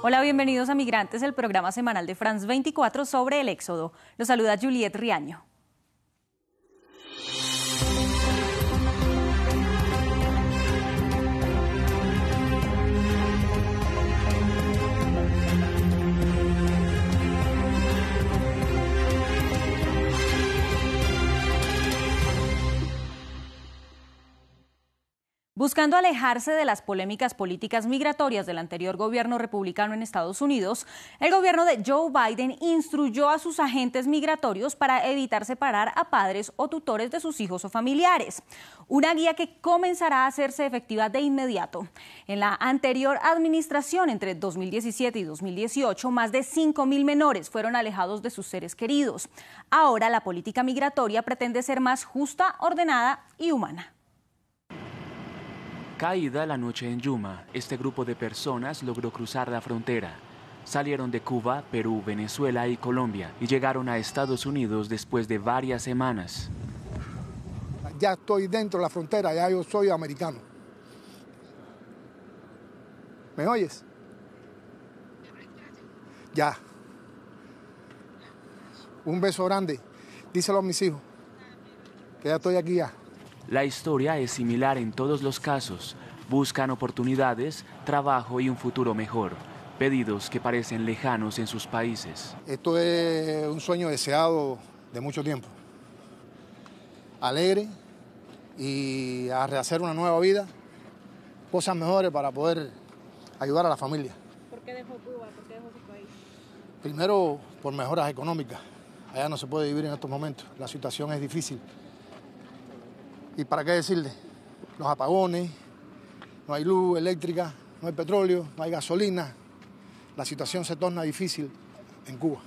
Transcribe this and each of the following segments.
Hola, bienvenidos a Migrantes, el programa semanal de France 24 sobre el éxodo. Los saluda Juliet Riaño. Buscando alejarse de las polémicas políticas migratorias del anterior gobierno republicano en Estados Unidos, el gobierno de Joe Biden instruyó a sus agentes migratorios para evitar separar a padres o tutores de sus hijos o familiares. Una guía que comenzará a hacerse efectiva de inmediato. En la anterior administración, entre 2017 y 2018, más de 5.000 menores fueron alejados de sus seres queridos. Ahora la política migratoria pretende ser más justa, ordenada y humana. Caída la noche en Yuma, este grupo de personas logró cruzar la frontera. Salieron de Cuba, Perú, Venezuela y Colombia y llegaron a Estados Unidos después de varias semanas. Ya estoy dentro de la frontera, ya yo soy americano. ¿Me oyes? Ya. Un beso grande. Díselo a mis hijos. Que ya estoy aquí ya. La historia es similar en todos los casos. Buscan oportunidades, trabajo y un futuro mejor. Pedidos que parecen lejanos en sus países. Esto es un sueño deseado de mucho tiempo. Alegre y a rehacer una nueva vida, cosas mejores para poder ayudar a la familia. ¿Por qué dejó Cuba? ¿Por qué dejó su país? Primero, por mejoras económicas. Allá no se puede vivir en estos momentos. La situación es difícil. ¿Y para qué decirle? Los apagones, no hay luz eléctrica, no hay petróleo, no hay gasolina. La situación se torna difícil en Cuba.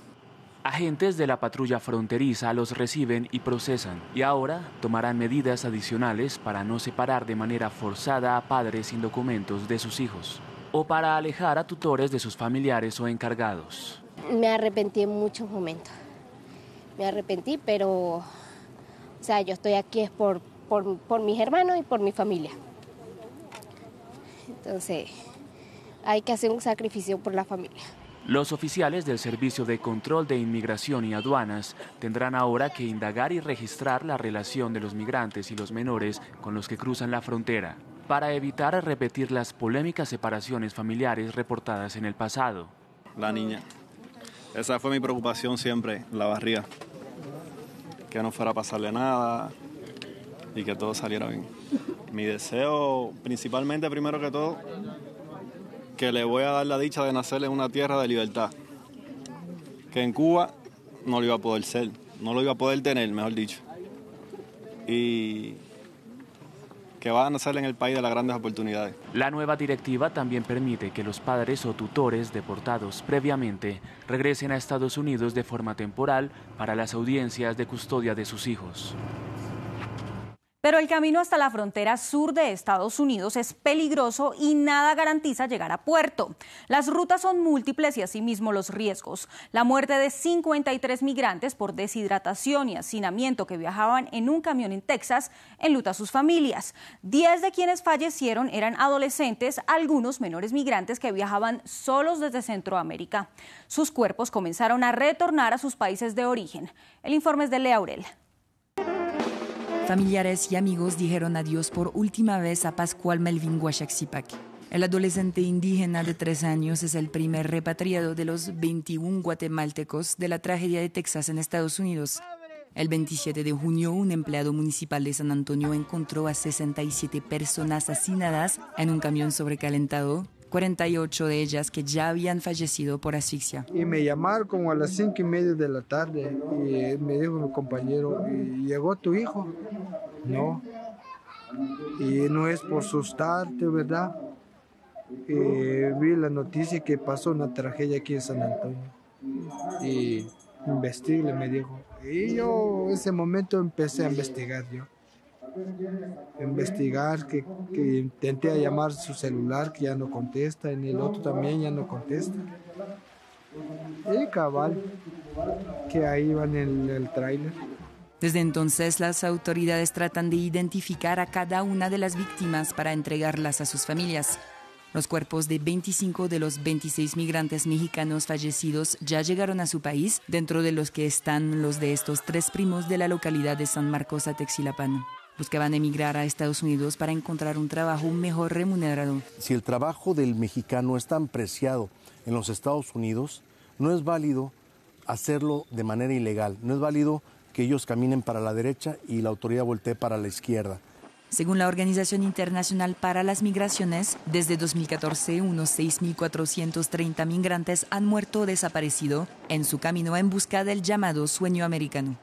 Agentes de la patrulla fronteriza los reciben y procesan y ahora tomarán medidas adicionales para no separar de manera forzada a padres sin documentos de sus hijos o para alejar a tutores de sus familiares o encargados. Me arrepentí en muchos momentos. Me arrepentí, pero o sea, yo estoy aquí es por por, por mis hermanos y por mi familia. Entonces, hay que hacer un sacrificio por la familia. Los oficiales del Servicio de Control de Inmigración y Aduanas tendrán ahora que indagar y registrar la relación de los migrantes y los menores con los que cruzan la frontera, para evitar repetir las polémicas separaciones familiares reportadas en el pasado. La niña. Esa fue mi preocupación siempre, la barriga. Que no fuera a pasarle nada, y que todo saliera bien. Mi deseo, principalmente, primero que todo, que le voy a dar la dicha de nacer en una tierra de libertad. Que en Cuba no lo iba a poder ser, no lo iba a poder tener, mejor dicho. Y que va a nacer en el país de las grandes oportunidades. La nueva directiva también permite que los padres o tutores deportados previamente regresen a Estados Unidos de forma temporal para las audiencias de custodia de sus hijos. Pero el camino hasta la frontera sur de Estados Unidos es peligroso y nada garantiza llegar a puerto. Las rutas son múltiples y asimismo los riesgos. La muerte de 53 migrantes por deshidratación y hacinamiento que viajaban en un camión en Texas enluta a sus familias. Diez de quienes fallecieron eran adolescentes, algunos menores migrantes que viajaban solos desde Centroamérica. Sus cuerpos comenzaron a retornar a sus países de origen. El informe es de Lea Aurel. Familiares y amigos dijeron adiós por última vez a Pascual Melvin Guaxaxipac. El adolescente indígena de tres años es el primer repatriado de los 21 guatemaltecos de la tragedia de Texas en Estados Unidos. El 27 de junio, un empleado municipal de San Antonio encontró a 67 personas asesinadas en un camión sobrecalentado 48 de ellas que ya habían fallecido por asfixia. Y me llamaron como a las 5 y media de la tarde y me dijo mi compañero, ¿llegó tu hijo? No. Y no es por asustarte, ¿verdad? vi la noticia que pasó una tragedia aquí en San Antonio. Y investigue, me dijo. Y yo ese momento empecé a investigar yo investigar, que, que intenté llamar su celular, que ya no contesta, en el otro también ya no contesta. Y cabal, que ahí van en el tráiler. Desde entonces las autoridades tratan de identificar a cada una de las víctimas para entregarlas a sus familias. Los cuerpos de 25 de los 26 migrantes mexicanos fallecidos ya llegaron a su país, dentro de los que están los de estos tres primos de la localidad de San Marcos Atexilapán. Buscaban emigrar a Estados Unidos para encontrar un trabajo mejor remunerado. Si el trabajo del mexicano es tan preciado en los Estados Unidos, no es válido hacerlo de manera ilegal, no es válido que ellos caminen para la derecha y la autoridad voltee para la izquierda. Según la Organización Internacional para las Migraciones, desde 2014 unos 6.430 migrantes han muerto o desaparecido en su camino en busca del llamado sueño americano.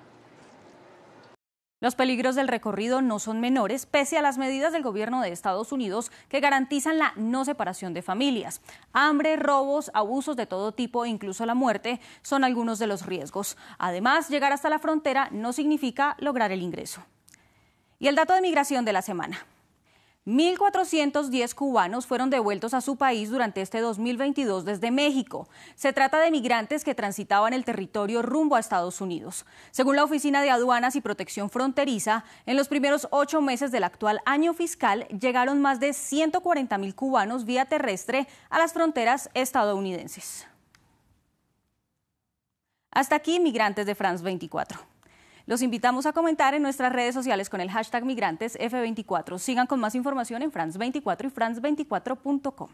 Los peligros del recorrido no son menores, pese a las medidas del gobierno de Estados Unidos que garantizan la no separación de familias. Hambre, robos, abusos de todo tipo e incluso la muerte son algunos de los riesgos. Además, llegar hasta la frontera no significa lograr el ingreso. Y el dato de migración de la semana. 1.410 cubanos fueron devueltos a su país durante este 2022 desde México. Se trata de migrantes que transitaban el territorio rumbo a Estados Unidos. Según la Oficina de Aduanas y Protección Fronteriza, en los primeros ocho meses del actual año fiscal llegaron más de 140.000 cubanos vía terrestre a las fronteras estadounidenses. Hasta aquí, migrantes de France 24. Los invitamos a comentar en nuestras redes sociales con el hashtag migrantes F24. Sigan con más información en France24 y France24.com.